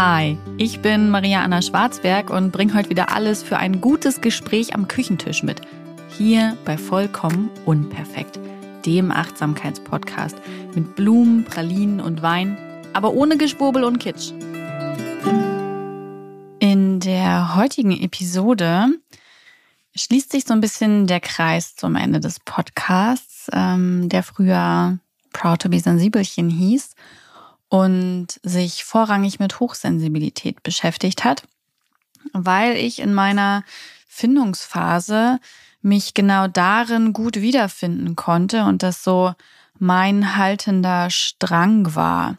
Hi, ich bin Maria Anna Schwarzberg und bringe heute wieder alles für ein gutes Gespräch am Küchentisch mit. Hier bei Vollkommen Unperfekt, dem Achtsamkeitspodcast mit Blumen, Pralinen und Wein, aber ohne Geschwurbel und Kitsch. In der heutigen Episode schließt sich so ein bisschen der Kreis zum Ende des Podcasts, ähm, der früher Proud to be Sensibelchen hieß und sich vorrangig mit Hochsensibilität beschäftigt hat, weil ich in meiner Findungsphase mich genau darin gut wiederfinden konnte und das so mein haltender Strang war,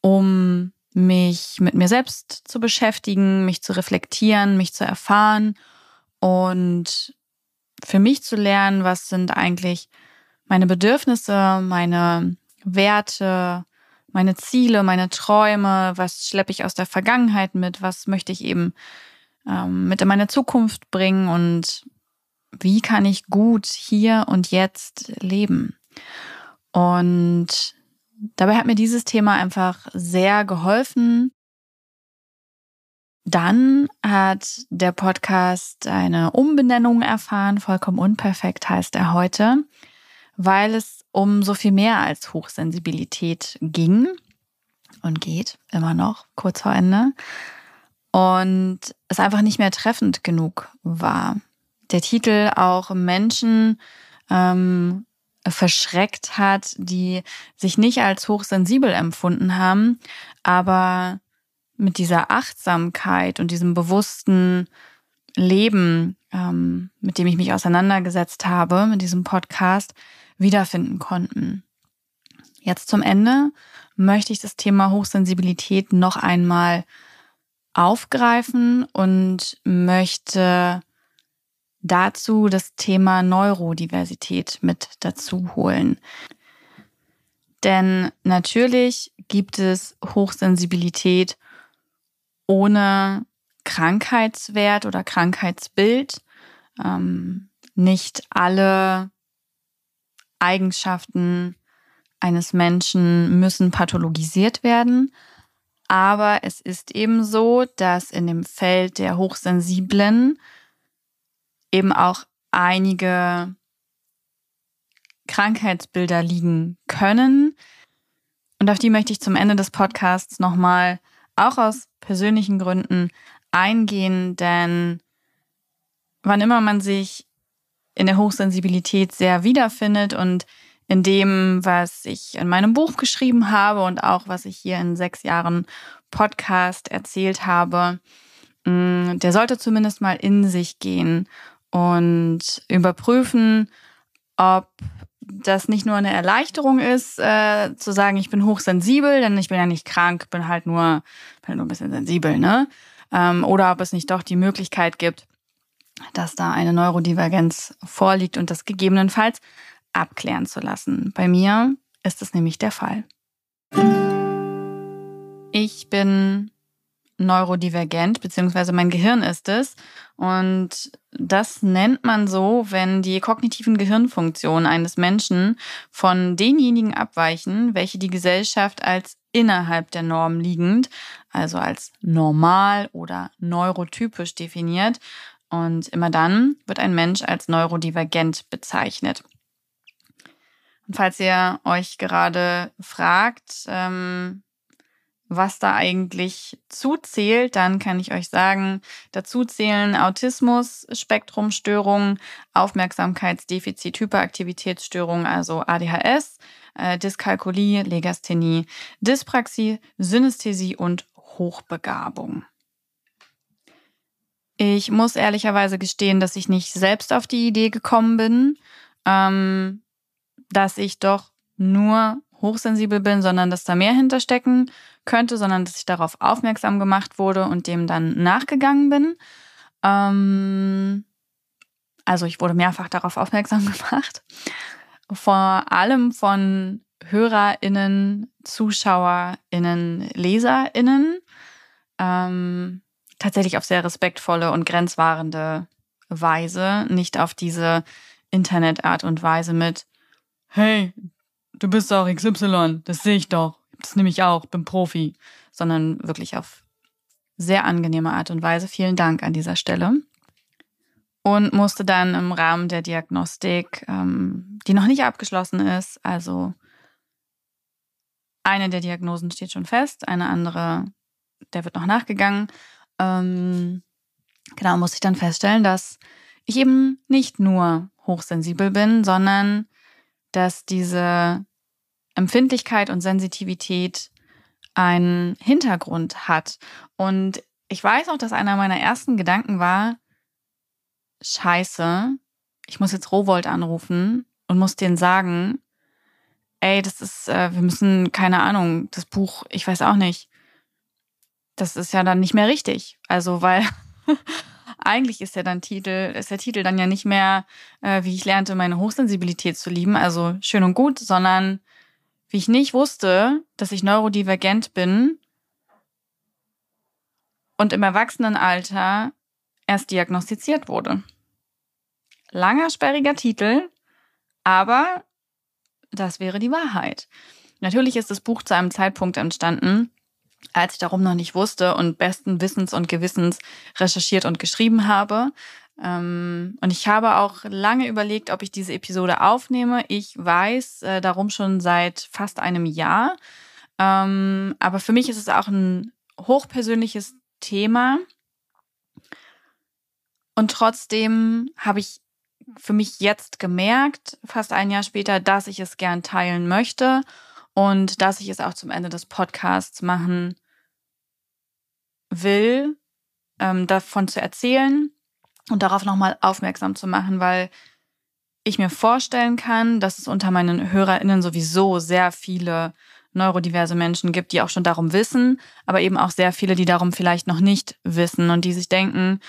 um mich mit mir selbst zu beschäftigen, mich zu reflektieren, mich zu erfahren und für mich zu lernen, was sind eigentlich meine Bedürfnisse, meine Werte, meine Ziele, meine Träume, was schleppe ich aus der Vergangenheit mit, was möchte ich eben ähm, mit in meine Zukunft bringen und wie kann ich gut hier und jetzt leben. Und dabei hat mir dieses Thema einfach sehr geholfen. Dann hat der Podcast eine Umbenennung erfahren, vollkommen unperfekt heißt er heute weil es um so viel mehr als Hochsensibilität ging und geht immer noch kurz vor Ende und es einfach nicht mehr treffend genug war. Der Titel auch Menschen ähm, verschreckt hat, die sich nicht als hochsensibel empfunden haben, aber mit dieser Achtsamkeit und diesem bewussten Leben, ähm, mit dem ich mich auseinandergesetzt habe, mit diesem Podcast, wiederfinden konnten. Jetzt zum Ende möchte ich das Thema Hochsensibilität noch einmal aufgreifen und möchte dazu das Thema Neurodiversität mit dazu holen. Denn natürlich gibt es Hochsensibilität ohne Krankheitswert oder Krankheitsbild. Ähm, nicht alle Eigenschaften eines Menschen müssen pathologisiert werden. Aber es ist eben so, dass in dem Feld der Hochsensiblen eben auch einige Krankheitsbilder liegen können. Und auf die möchte ich zum Ende des Podcasts nochmal auch aus persönlichen Gründen eingehen, denn wann immer man sich in der Hochsensibilität sehr wiederfindet und in dem, was ich in meinem Buch geschrieben habe und auch was ich hier in sechs Jahren Podcast erzählt habe, mm, der sollte zumindest mal in sich gehen und überprüfen, ob das nicht nur eine Erleichterung ist, äh, zu sagen, ich bin hochsensibel, denn ich bin ja nicht krank, bin halt nur, bin halt nur ein bisschen sensibel, ne? Ähm, oder ob es nicht doch die Möglichkeit gibt, dass da eine Neurodivergenz vorliegt und das gegebenenfalls abklären zu lassen. Bei mir ist es nämlich der Fall. Ich bin neurodivergent, beziehungsweise mein Gehirn ist es. Und das nennt man so, wenn die kognitiven Gehirnfunktionen eines Menschen von denjenigen abweichen, welche die Gesellschaft als innerhalb der Norm liegend, also als normal oder neurotypisch definiert. Und immer dann wird ein Mensch als neurodivergent bezeichnet. Und falls ihr euch gerade fragt, ähm, was da eigentlich zuzählt, dann kann ich euch sagen, dazu zählen Autismus, Spektrumstörungen, Aufmerksamkeitsdefizit, Hyperaktivitätsstörungen, also ADHS, äh, Dyskalkulie, Legasthenie, Dyspraxie, Synästhesie und Hochbegabung. Ich muss ehrlicherweise gestehen, dass ich nicht selbst auf die Idee gekommen bin, ähm, dass ich doch nur hochsensibel bin, sondern dass da mehr hinterstecken könnte, sondern dass ich darauf aufmerksam gemacht wurde und dem dann nachgegangen bin. Ähm, also ich wurde mehrfach darauf aufmerksam gemacht. Vor allem von HörerInnen, ZuschauerInnen, LeserInnen. Ähm, tatsächlich auf sehr respektvolle und grenzwahrende Weise, nicht auf diese Internetart und Weise mit, hey, du bist auch XY, das sehe ich doch, das nehme ich auch, bin Profi, sondern wirklich auf sehr angenehme Art und Weise. Vielen Dank an dieser Stelle. Und musste dann im Rahmen der Diagnostik, ähm, die noch nicht abgeschlossen ist, also eine der Diagnosen steht schon fest, eine andere, der wird noch nachgegangen. Ähm, genau, musste ich dann feststellen, dass ich eben nicht nur hochsensibel bin, sondern dass diese Empfindlichkeit und Sensitivität einen Hintergrund hat. Und ich weiß auch, dass einer meiner ersten Gedanken war, scheiße, ich muss jetzt Rowold anrufen und muss denen sagen, ey, das ist, äh, wir müssen, keine Ahnung, das Buch, ich weiß auch nicht, das ist ja dann nicht mehr richtig. Also, weil eigentlich ist ja dann Titel, ist der Titel dann ja nicht mehr, äh, wie ich lernte, meine Hochsensibilität zu lieben, also schön und gut, sondern wie ich nicht wusste, dass ich neurodivergent bin und im Erwachsenenalter erst diagnostiziert wurde. Langer, sperriger Titel, aber das wäre die Wahrheit. Natürlich ist das Buch zu einem Zeitpunkt entstanden, als ich darum noch nicht wusste und besten Wissens und Gewissens recherchiert und geschrieben habe. Ähm, und ich habe auch lange überlegt, ob ich diese Episode aufnehme. Ich weiß äh, darum schon seit fast einem Jahr. Ähm, aber für mich ist es auch ein hochpersönliches Thema. Und trotzdem habe ich für mich jetzt gemerkt, fast ein Jahr später, dass ich es gern teilen möchte und dass ich es auch zum Ende des Podcasts machen will, ähm, davon zu erzählen und darauf nochmal aufmerksam zu machen, weil ich mir vorstellen kann, dass es unter meinen HörerInnen sowieso sehr viele neurodiverse Menschen gibt, die auch schon darum wissen, aber eben auch sehr viele, die darum vielleicht noch nicht wissen und die sich denken,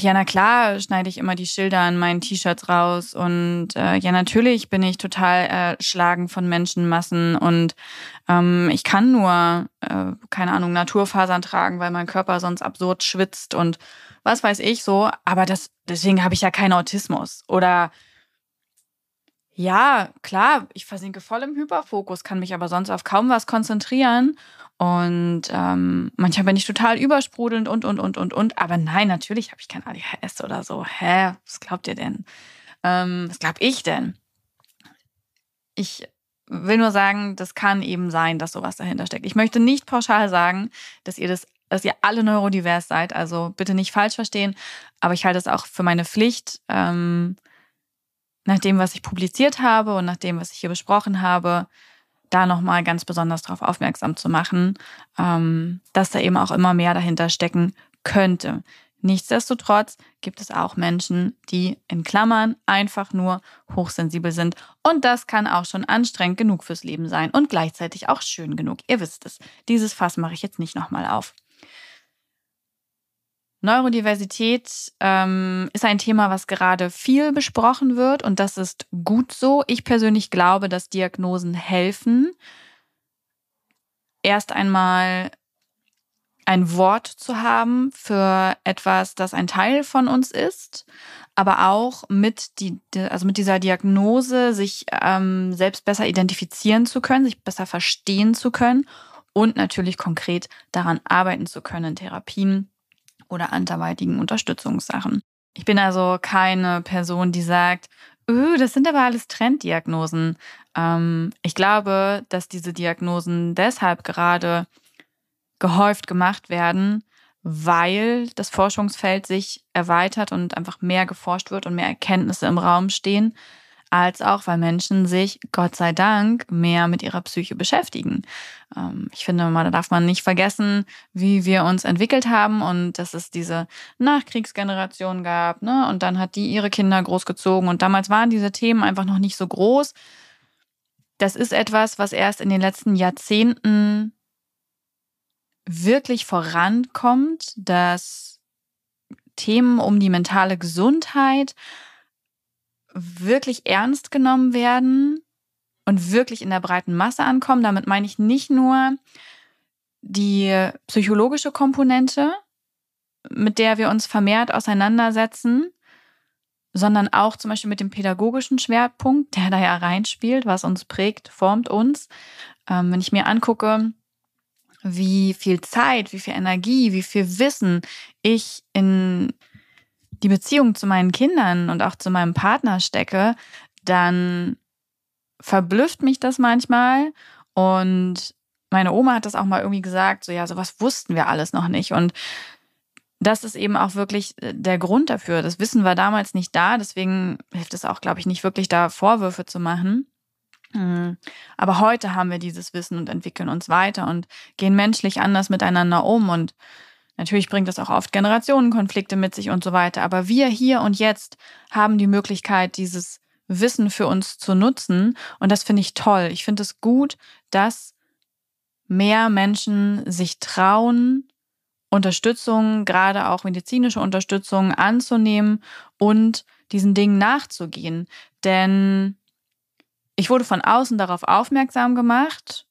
ja, na klar, schneide ich immer die Schilder an meinen T-Shirts raus und äh, ja, natürlich bin ich total erschlagen von Menschenmassen und ähm, ich kann nur, äh, keine Ahnung, Naturfasern tragen, weil mein Körper sonst absurd schwitzt und was weiß ich so, aber das, deswegen habe ich ja keinen Autismus. Oder ja, klar, ich versinke voll im Hyperfokus, kann mich aber sonst auf kaum was konzentrieren. Und ähm, manchmal bin ich total übersprudelnd und, und, und, und, und. Aber nein, natürlich habe ich kein ADHS oder so. Hä? Was glaubt ihr denn? Ähm, was glaub ich denn? Ich will nur sagen, das kann eben sein, dass sowas dahinter steckt. Ich möchte nicht pauschal sagen, dass ihr das dass ihr alle neurodivers seid. Also bitte nicht falsch verstehen. Aber ich halte es auch für meine Pflicht, ähm, nach dem, was ich publiziert habe und nach dem, was ich hier besprochen habe, da nochmal ganz besonders darauf aufmerksam zu machen, ähm, dass da eben auch immer mehr dahinter stecken könnte. Nichtsdestotrotz gibt es auch Menschen, die in Klammern einfach nur hochsensibel sind. Und das kann auch schon anstrengend genug fürs Leben sein und gleichzeitig auch schön genug. Ihr wisst es. Dieses Fass mache ich jetzt nicht nochmal auf. Neurodiversität ähm, ist ein Thema, was gerade viel besprochen wird und das ist gut so. Ich persönlich glaube, dass Diagnosen helfen, erst einmal ein Wort zu haben für etwas, das ein Teil von uns ist, aber auch mit, die, also mit dieser Diagnose sich ähm, selbst besser identifizieren zu können, sich besser verstehen zu können und natürlich konkret daran arbeiten zu können in Therapien oder anderweitigen Unterstützungssachen. Ich bin also keine Person, die sagt, öh, das sind aber alles Trenddiagnosen. Ähm, ich glaube, dass diese Diagnosen deshalb gerade gehäuft gemacht werden, weil das Forschungsfeld sich erweitert und einfach mehr geforscht wird und mehr Erkenntnisse im Raum stehen als auch, weil Menschen sich, Gott sei Dank, mehr mit ihrer Psyche beschäftigen. Ähm, ich finde, da darf man nicht vergessen, wie wir uns entwickelt haben und dass es diese Nachkriegsgeneration gab, ne? Und dann hat die ihre Kinder großgezogen und damals waren diese Themen einfach noch nicht so groß. Das ist etwas, was erst in den letzten Jahrzehnten wirklich vorankommt, dass Themen um die mentale Gesundheit wirklich ernst genommen werden und wirklich in der breiten Masse ankommen. Damit meine ich nicht nur die psychologische Komponente, mit der wir uns vermehrt auseinandersetzen, sondern auch zum Beispiel mit dem pädagogischen Schwerpunkt, der da ja reinspielt, was uns prägt, formt uns. Ähm, wenn ich mir angucke, wie viel Zeit, wie viel Energie, wie viel Wissen ich in die Beziehung zu meinen Kindern und auch zu meinem Partner stecke, dann verblüfft mich das manchmal. Und meine Oma hat das auch mal irgendwie gesagt, so ja, sowas wussten wir alles noch nicht. Und das ist eben auch wirklich äh, der Grund dafür. Das Wissen war damals nicht da, deswegen hilft es auch, glaube ich, nicht wirklich da Vorwürfe zu machen. Hm. Aber heute haben wir dieses Wissen und entwickeln uns weiter und gehen menschlich anders miteinander um. Und natürlich bringt das auch oft Generationenkonflikte mit sich und so weiter. Aber wir hier und jetzt haben die Möglichkeit, dieses Wissen für uns zu nutzen. Und das finde ich toll. Ich finde es gut, dass mehr Menschen sich trauen, Unterstützung, gerade auch medizinische Unterstützung anzunehmen und diesen Dingen nachzugehen. Denn ich wurde von außen darauf aufmerksam gemacht,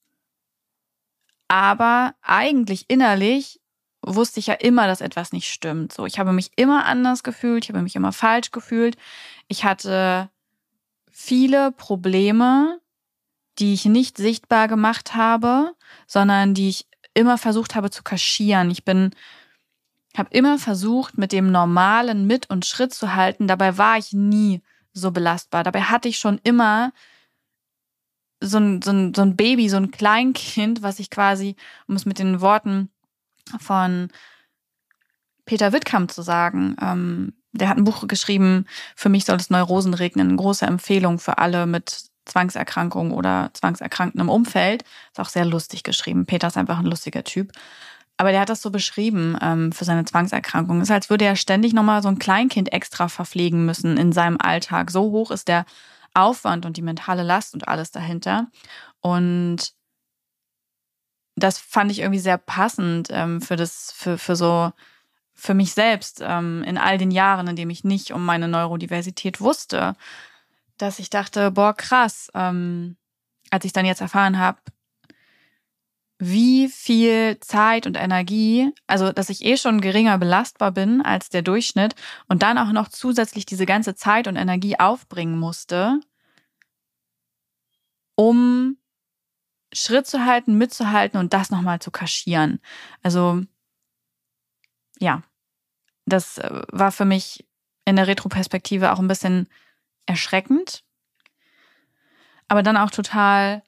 aber eigentlich innerlich wusste ich ja immer, dass etwas nicht stimmt. So, ich habe mich immer anders gefühlt, ich habe mich immer falsch gefühlt. Ich hatte viele Probleme, die ich nicht sichtbar gemacht habe, sondern die ich immer versucht habe zu kaschieren. Ich bin habe immer versucht, mit dem Normalen mit und Schritt zu halten. Dabei war ich nie so belastbar. Dabei hatte ich schon immer so ein, so ein, so ein Baby, so ein Kleinkind, was ich quasi, um es mit den Worten von Peter Wittkamp zu sagen, ähm, der hat ein Buch geschrieben, für mich soll es Neurosen regnen, große Empfehlung für alle mit Zwangserkrankung oder zwangserkrankten im Umfeld. Ist auch sehr lustig geschrieben. Peter ist einfach ein lustiger Typ. Aber der hat das so beschrieben ähm, für seine Zwangserkrankung. Es ist, als würde er ständig nochmal so ein Kleinkind extra verpflegen müssen in seinem Alltag. So hoch ist der Aufwand und die mentale Last und alles dahinter. Und das fand ich irgendwie sehr passend ähm, für das, für, für so, für mich selbst ähm, in all den Jahren, in denen ich nicht um meine Neurodiversität wusste dass ich dachte, boah, krass, ähm, als ich dann jetzt erfahren habe, wie viel Zeit und Energie, also dass ich eh schon geringer belastbar bin als der Durchschnitt und dann auch noch zusätzlich diese ganze Zeit und Energie aufbringen musste, um Schritt zu halten, mitzuhalten und das nochmal zu kaschieren. Also ja, das äh, war für mich in der Retroperspektive auch ein bisschen erschreckend, aber dann auch total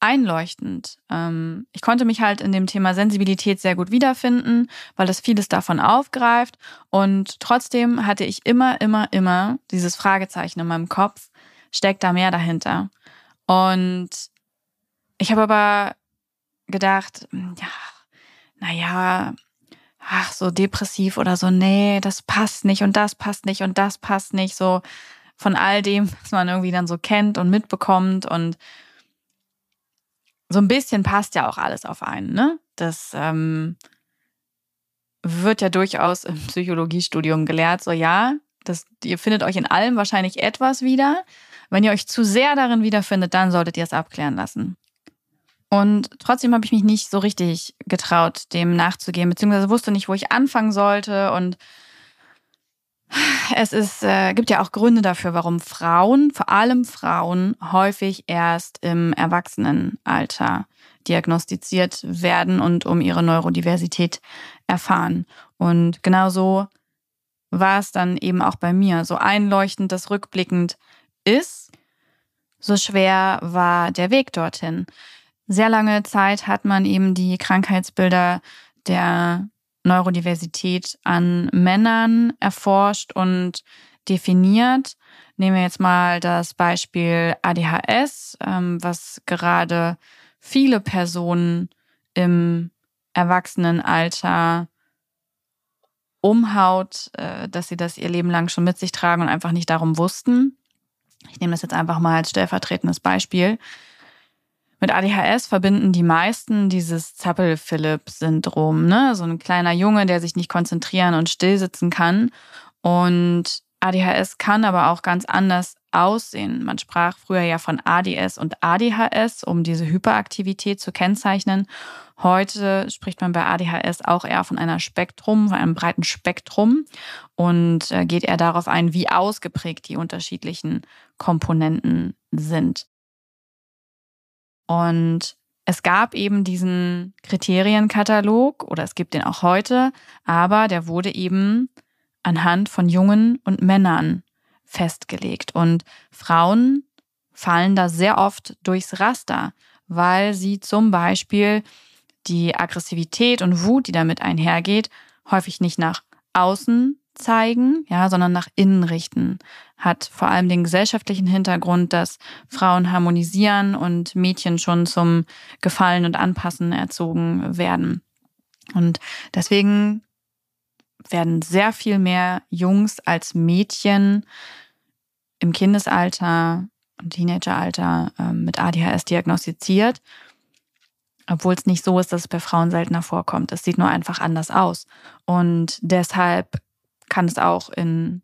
einleuchtend. Ähm, ich konnte mich halt in dem Thema Sensibilität sehr gut wiederfinden, weil das vieles davon aufgreift. Und trotzdem hatte ich immer, immer, immer dieses Fragezeichen in meinem Kopf, steckt da mehr dahinter? Und ich habe aber gedacht, hm, ja, naja, ach, so depressiv oder so, nee, das passt nicht und das passt nicht und das passt nicht, so von all dem, was man irgendwie dann so kennt und mitbekommt. Und so ein bisschen passt ja auch alles auf einen, ne? Das ähm, wird ja durchaus im Psychologiestudium gelehrt. So, ja, das, ihr findet euch in allem wahrscheinlich etwas wieder. Wenn ihr euch zu sehr darin wiederfindet, dann solltet ihr es abklären lassen. Und trotzdem habe ich mich nicht so richtig getraut, dem nachzugehen, beziehungsweise wusste nicht, wo ich anfangen sollte und es ist, äh, gibt ja auch Gründe dafür, warum Frauen, vor allem Frauen, häufig erst im Erwachsenenalter diagnostiziert werden und um ihre Neurodiversität erfahren. Und genauso war es dann eben auch bei mir. So einleuchtend das rückblickend ist, so schwer war der Weg dorthin. Sehr lange Zeit hat man eben die Krankheitsbilder der Neurodiversität an Männern erforscht und definiert. Nehmen wir jetzt mal das Beispiel ADHS, ähm, was gerade viele Personen im Erwachsenenalter umhaut, äh, dass sie das ihr Leben lang schon mit sich tragen und einfach nicht darum wussten. Ich nehme das jetzt einfach mal als stellvertretendes Beispiel. Mit ADHS verbinden die meisten dieses Zappel-Philipp-Syndrom, ne? So ein kleiner Junge, der sich nicht konzentrieren und stillsitzen kann. Und ADHS kann aber auch ganz anders aussehen. Man sprach früher ja von ADS und ADHS, um diese Hyperaktivität zu kennzeichnen. Heute spricht man bei ADHS auch eher von einer Spektrum, von einem breiten Spektrum und äh, geht eher darauf ein, wie ausgeprägt die unterschiedlichen Komponenten sind. Und es gab eben diesen Kriterienkatalog oder es gibt den auch heute, aber der wurde eben anhand von Jungen und Männern festgelegt. Und Frauen fallen da sehr oft durchs Raster, weil sie zum Beispiel die Aggressivität und Wut, die damit einhergeht, häufig nicht nach außen zeigen, ja, sondern nach innen richten. Hat vor allem den gesellschaftlichen Hintergrund, dass Frauen harmonisieren und Mädchen schon zum Gefallen und Anpassen erzogen werden. Und deswegen werden sehr viel mehr Jungs als Mädchen im Kindesalter und Teenageralter äh, mit ADHS diagnostiziert, obwohl es nicht so ist, dass es bei Frauen seltener vorkommt. Es sieht nur einfach anders aus. Und deshalb kann es auch in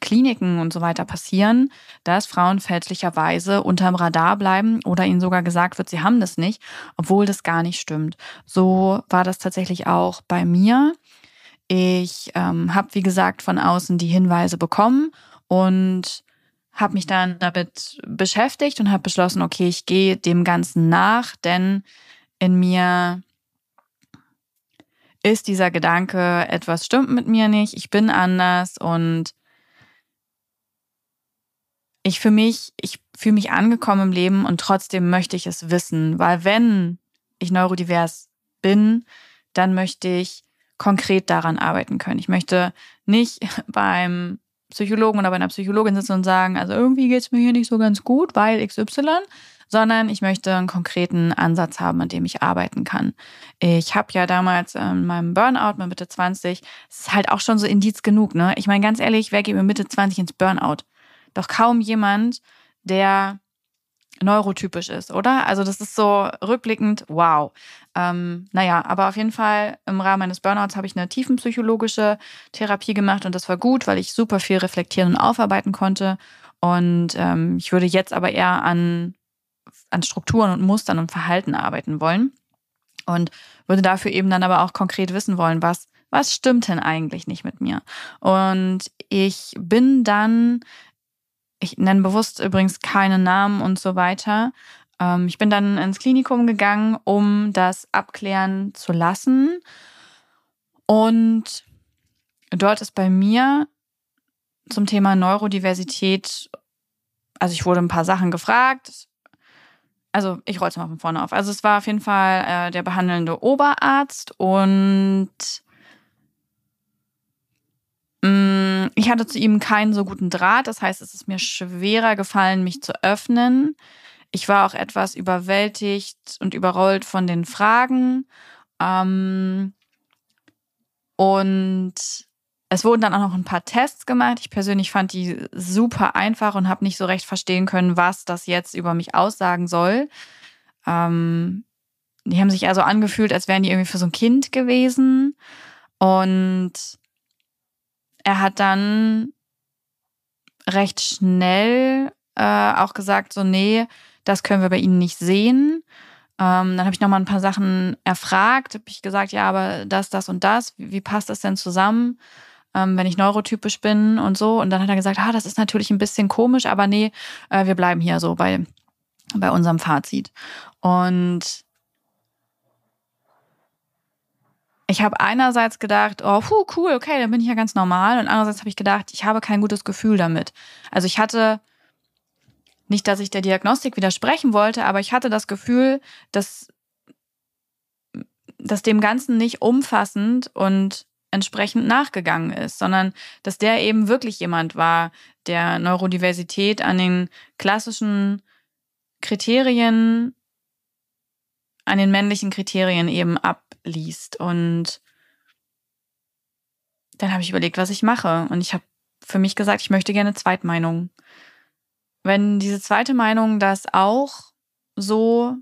Kliniken und so weiter passieren, dass Frauen fälschlicherweise unterm Radar bleiben oder ihnen sogar gesagt wird, sie haben das nicht, obwohl das gar nicht stimmt. So war das tatsächlich auch bei mir. Ich ähm, habe, wie gesagt, von außen die Hinweise bekommen und habe mich dann damit beschäftigt und habe beschlossen, okay, ich gehe dem Ganzen nach, denn in mir ist dieser Gedanke, etwas stimmt mit mir nicht, ich bin anders und ich für mich, ich fühle mich angekommen im Leben und trotzdem möchte ich es wissen, weil wenn ich neurodivers bin, dann möchte ich konkret daran arbeiten können. Ich möchte nicht beim Psychologen oder bei einer Psychologin sitzen und sagen, also irgendwie geht es mir hier nicht so ganz gut, weil XY, sondern ich möchte einen konkreten Ansatz haben, an dem ich arbeiten kann. Ich habe ja damals in meinem Burnout mit Mitte 20, es ist halt auch schon so Indiz genug, ne? Ich meine, ganz ehrlich, wer geht mit Mitte 20 ins Burnout? Doch kaum jemand, der neurotypisch ist, oder? Also das ist so rückblickend, wow. Ähm, naja, aber auf jeden Fall im Rahmen meines Burnouts habe ich eine tiefenpsychologische Therapie gemacht und das war gut, weil ich super viel reflektieren und aufarbeiten konnte. Und ähm, ich würde jetzt aber eher an, an Strukturen und Mustern und Verhalten arbeiten wollen. Und würde dafür eben dann aber auch konkret wissen wollen, was, was stimmt denn eigentlich nicht mit mir? Und ich bin dann ich nenne bewusst übrigens keine Namen und so weiter. Ähm, ich bin dann ins Klinikum gegangen, um das abklären zu lassen. Und dort ist bei mir zum Thema Neurodiversität, also ich wurde ein paar Sachen gefragt. Also ich roll's mal von vorne auf. Also es war auf jeden Fall äh, der behandelnde Oberarzt und Mm, ich hatte zu ihm keinen so guten Draht, das heißt, es ist mir schwerer gefallen, mich zu öffnen. Ich war auch etwas überwältigt und überrollt von den Fragen. Ähm, und es wurden dann auch noch ein paar Tests gemacht. Ich persönlich fand die super einfach und habe nicht so recht verstehen können, was das jetzt über mich aussagen soll. Ähm, die haben sich also angefühlt, als wären die irgendwie für so ein Kind gewesen. Und er hat dann recht schnell äh, auch gesagt, so, nee, das können wir bei Ihnen nicht sehen. Ähm, dann habe ich nochmal ein paar Sachen erfragt, habe ich gesagt, ja, aber das, das und das, wie, wie passt das denn zusammen, ähm, wenn ich neurotypisch bin und so. Und dann hat er gesagt, ah, das ist natürlich ein bisschen komisch, aber nee, äh, wir bleiben hier so bei, bei unserem Fazit. Und ich habe einerseits gedacht, oh, puh, cool, okay, dann bin ich ja ganz normal. Und andererseits habe ich gedacht, ich habe kein gutes Gefühl damit. Also ich hatte nicht, dass ich der Diagnostik widersprechen wollte, aber ich hatte das Gefühl, dass, dass dem Ganzen nicht umfassend und entsprechend nachgegangen ist, sondern dass der eben wirklich jemand war, der Neurodiversität an den klassischen Kriterien, an den männlichen Kriterien eben ab liest. Und dann habe ich überlegt, was ich mache. Und ich habe für mich gesagt, ich möchte gerne Zweitmeinung. Wenn diese zweite Meinung das auch so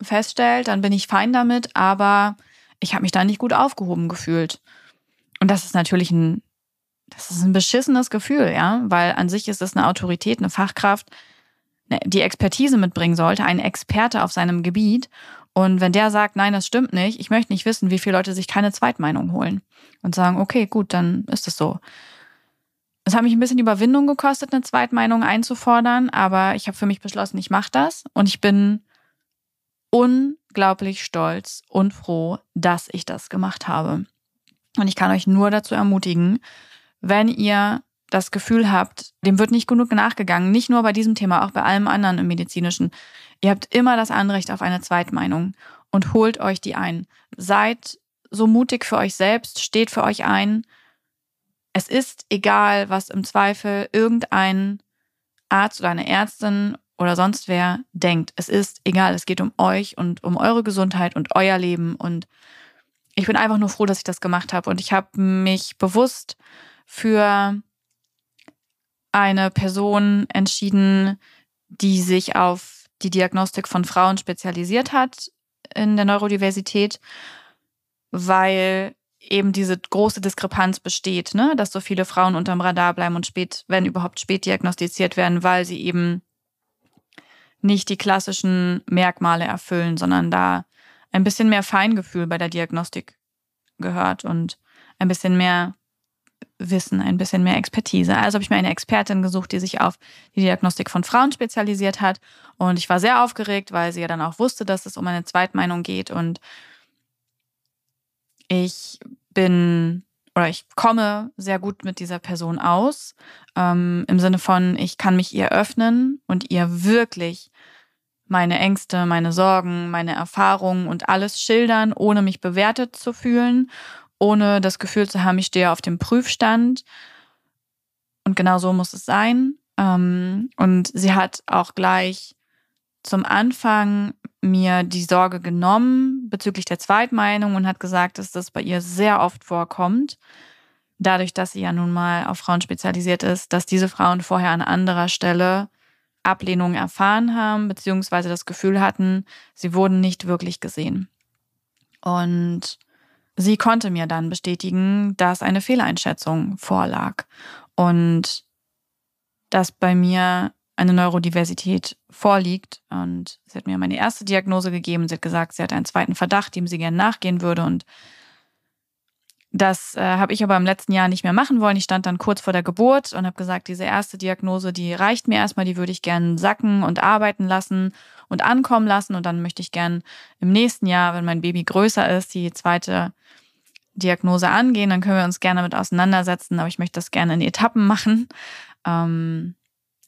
feststellt, dann bin ich fein damit, aber ich habe mich da nicht gut aufgehoben gefühlt. Und das ist natürlich ein, das ist ein beschissenes Gefühl, ja, weil an sich ist es eine Autorität, eine Fachkraft, ne, die Expertise mitbringen sollte, ein Experte auf seinem Gebiet. Und wenn der sagt, nein, das stimmt nicht, ich möchte nicht wissen, wie viele Leute sich keine Zweitmeinung holen und sagen, okay, gut, dann ist es so. Es hat mich ein bisschen Überwindung gekostet, eine Zweitmeinung einzufordern, aber ich habe für mich beschlossen, ich mache das und ich bin unglaublich stolz und froh, dass ich das gemacht habe. Und ich kann euch nur dazu ermutigen, wenn ihr das Gefühl habt, dem wird nicht genug nachgegangen, nicht nur bei diesem Thema, auch bei allem anderen im medizinischen. Ihr habt immer das Anrecht auf eine Zweitmeinung und holt euch die ein. Seid so mutig für euch selbst, steht für euch ein. Es ist egal, was im Zweifel irgendein Arzt oder eine Ärztin oder sonst wer denkt. Es ist egal, es geht um euch und um eure Gesundheit und euer Leben und ich bin einfach nur froh, dass ich das gemacht habe und ich habe mich bewusst für eine Person entschieden, die sich auf die Diagnostik von Frauen spezialisiert hat in der Neurodiversität, weil eben diese große Diskrepanz besteht, ne? dass so viele Frauen unterm Radar bleiben und spät, wenn überhaupt spät diagnostiziert werden, weil sie eben nicht die klassischen Merkmale erfüllen, sondern da ein bisschen mehr Feingefühl bei der Diagnostik gehört und ein bisschen mehr Wissen, ein bisschen mehr Expertise. Also habe ich mir eine Expertin gesucht, die sich auf die Diagnostik von Frauen spezialisiert hat. Und ich war sehr aufgeregt, weil sie ja dann auch wusste, dass es um eine Zweitmeinung geht. Und ich bin oder ich komme sehr gut mit dieser Person aus. Ähm, Im Sinne von, ich kann mich ihr öffnen und ihr wirklich meine Ängste, meine Sorgen, meine Erfahrungen und alles schildern, ohne mich bewertet zu fühlen ohne das Gefühl zu haben, ich stehe auf dem Prüfstand. Und genau so muss es sein. Ähm, und sie hat auch gleich zum Anfang mir die Sorge genommen bezüglich der Zweitmeinung und hat gesagt, dass das bei ihr sehr oft vorkommt. Dadurch, dass sie ja nun mal auf Frauen spezialisiert ist, dass diese Frauen vorher an anderer Stelle Ablehnung erfahren haben, beziehungsweise das Gefühl hatten, sie wurden nicht wirklich gesehen. Und sie konnte mir dann bestätigen, dass eine Fehleinschätzung vorlag und dass bei mir eine Neurodiversität vorliegt. Und sie hat mir meine erste Diagnose gegeben. Sie hat gesagt, sie hat einen zweiten Verdacht, dem sie gerne nachgehen würde. Und das äh, habe ich aber im letzten Jahr nicht mehr machen wollen. Ich stand dann kurz vor der Geburt und habe gesagt, diese erste Diagnose, die reicht mir erstmal, die würde ich gerne sacken und arbeiten lassen und ankommen lassen. Und dann möchte ich gern im nächsten Jahr, wenn mein Baby größer ist, die zweite Diagnose angehen. Dann können wir uns gerne damit auseinandersetzen. Aber ich möchte das gerne in Etappen machen. Ähm,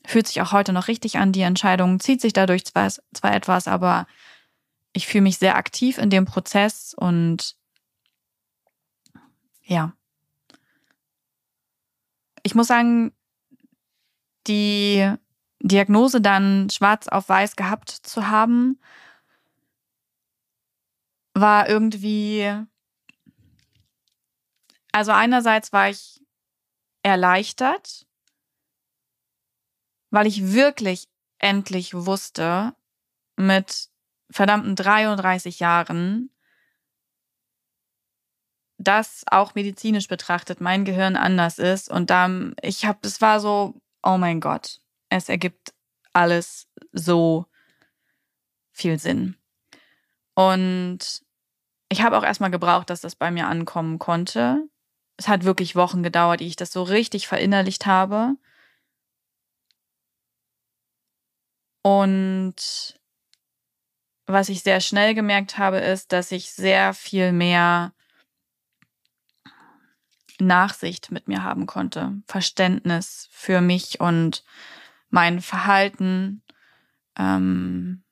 fühlt sich auch heute noch richtig an. Die Entscheidung zieht sich dadurch zwar, zwar etwas, aber ich fühle mich sehr aktiv in dem Prozess und ja. Ich muss sagen, die Diagnose dann schwarz auf weiß gehabt zu haben, war irgendwie, also einerseits war ich erleichtert, weil ich wirklich endlich wusste, mit verdammten 33 Jahren, dass auch medizinisch betrachtet mein Gehirn anders ist. Und dann ich habe es war so oh mein Gott es ergibt alles so viel Sinn. Und ich habe auch erstmal gebraucht dass das bei mir ankommen konnte. Es hat wirklich Wochen gedauert ehe ich das so richtig verinnerlicht habe. Und was ich sehr schnell gemerkt habe ist dass ich sehr viel mehr Nachsicht mit mir haben konnte, Verständnis für mich und mein Verhalten. Ähm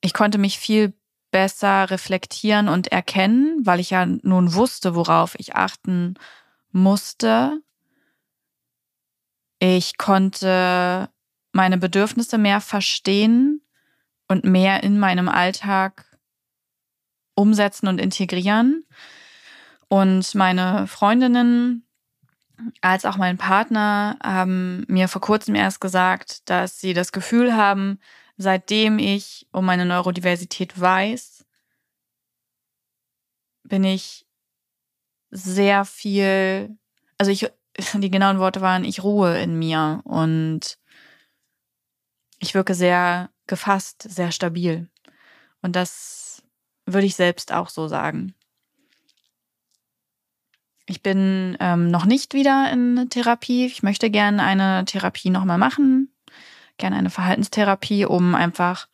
ich konnte mich viel besser reflektieren und erkennen, weil ich ja nun wusste, worauf ich achten musste. Ich konnte meine Bedürfnisse mehr verstehen und mehr in meinem Alltag umsetzen und integrieren. Und meine Freundinnen als auch mein Partner haben mir vor kurzem erst gesagt, dass sie das Gefühl haben, seitdem ich um meine Neurodiversität weiß, bin ich sehr viel, also ich, die genauen Worte waren, ich ruhe in mir und ich wirke sehr gefasst, sehr stabil. Und das würde ich selbst auch so sagen. Ich bin ähm, noch nicht wieder in Therapie. Ich möchte gerne eine Therapie nochmal machen. Gerne eine Verhaltenstherapie, um einfach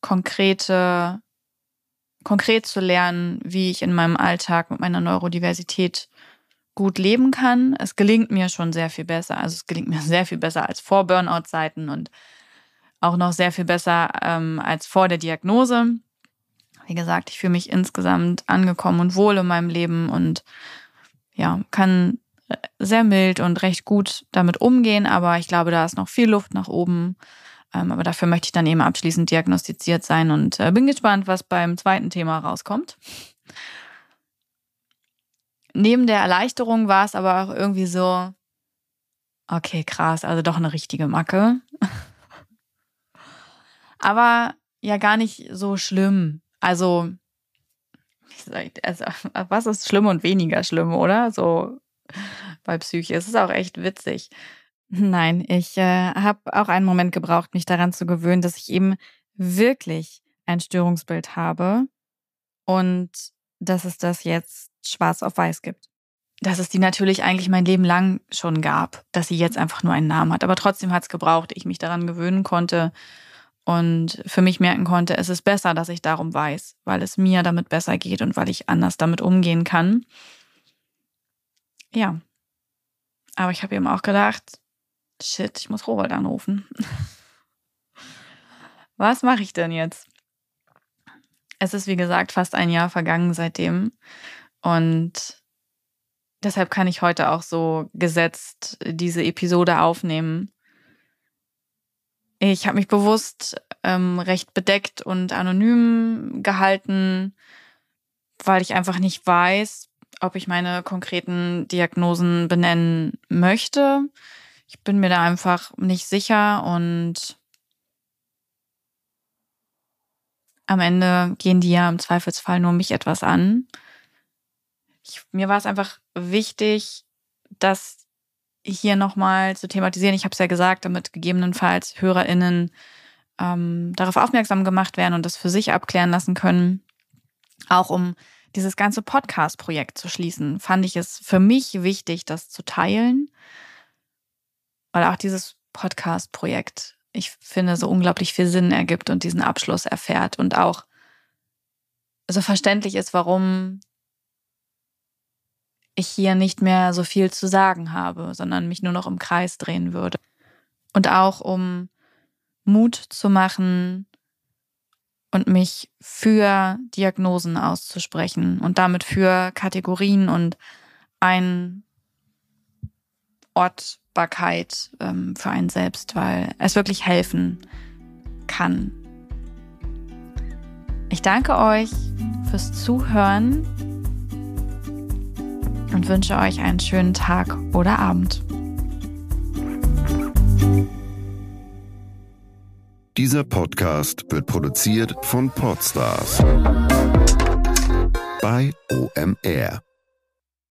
konkrete, konkret zu lernen, wie ich in meinem Alltag mit meiner Neurodiversität gut leben kann. Es gelingt mir schon sehr viel besser. Also es gelingt mir sehr viel besser als vor Burnout-Zeiten und auch noch sehr viel besser ähm, als vor der Diagnose. Wie gesagt, ich fühle mich insgesamt angekommen und wohl in meinem Leben und ja, kann äh, sehr mild und recht gut damit umgehen, aber ich glaube, da ist noch viel Luft nach oben. Ähm, aber dafür möchte ich dann eben abschließend diagnostiziert sein und äh, bin gespannt, was beim zweiten Thema rauskommt. Neben der Erleichterung war es aber auch irgendwie so, okay, krass, also doch eine richtige Macke. aber ja gar nicht so schlimm. Also, also, was ist schlimm und weniger schlimm, oder? So bei Psyche. Es ist auch echt witzig. Nein, ich äh, habe auch einen Moment gebraucht, mich daran zu gewöhnen, dass ich eben wirklich ein Störungsbild habe und dass es das jetzt schwarz auf weiß gibt. Dass es die natürlich eigentlich mein Leben lang schon gab, dass sie jetzt einfach nur einen Namen hat. Aber trotzdem hat es gebraucht, ich mich daran gewöhnen konnte und für mich merken konnte, es ist besser, dass ich darum weiß, weil es mir damit besser geht und weil ich anders damit umgehen kann. Ja. Aber ich habe eben auch gedacht, shit, ich muss Robert anrufen. Was mache ich denn jetzt? Es ist, wie gesagt, fast ein Jahr vergangen seitdem. Und deshalb kann ich heute auch so gesetzt diese Episode aufnehmen. Ich habe mich bewusst ähm, recht bedeckt und anonym gehalten, weil ich einfach nicht weiß, ob ich meine konkreten Diagnosen benennen möchte. Ich bin mir da einfach nicht sicher und am Ende gehen die ja im Zweifelsfall nur mich etwas an. Ich, mir war es einfach wichtig, das hier nochmal zu thematisieren. Ich habe es ja gesagt, damit gegebenenfalls HörerInnen ähm, darauf aufmerksam gemacht werden und das für sich abklären lassen können. Auch um dieses ganze Podcast-Projekt zu schließen, fand ich es für mich wichtig, das zu teilen weil auch dieses Podcast-Projekt, ich finde, so unglaublich viel Sinn ergibt und diesen Abschluss erfährt und auch so verständlich ist, warum ich hier nicht mehr so viel zu sagen habe, sondern mich nur noch im Kreis drehen würde. Und auch um Mut zu machen und mich für Diagnosen auszusprechen und damit für Kategorien und ein Ort Dankbarkeit ähm, für einen selbst, weil es wirklich helfen kann. Ich danke euch fürs Zuhören und wünsche euch einen schönen Tag oder Abend. Dieser Podcast wird produziert von Podstars bei OMR.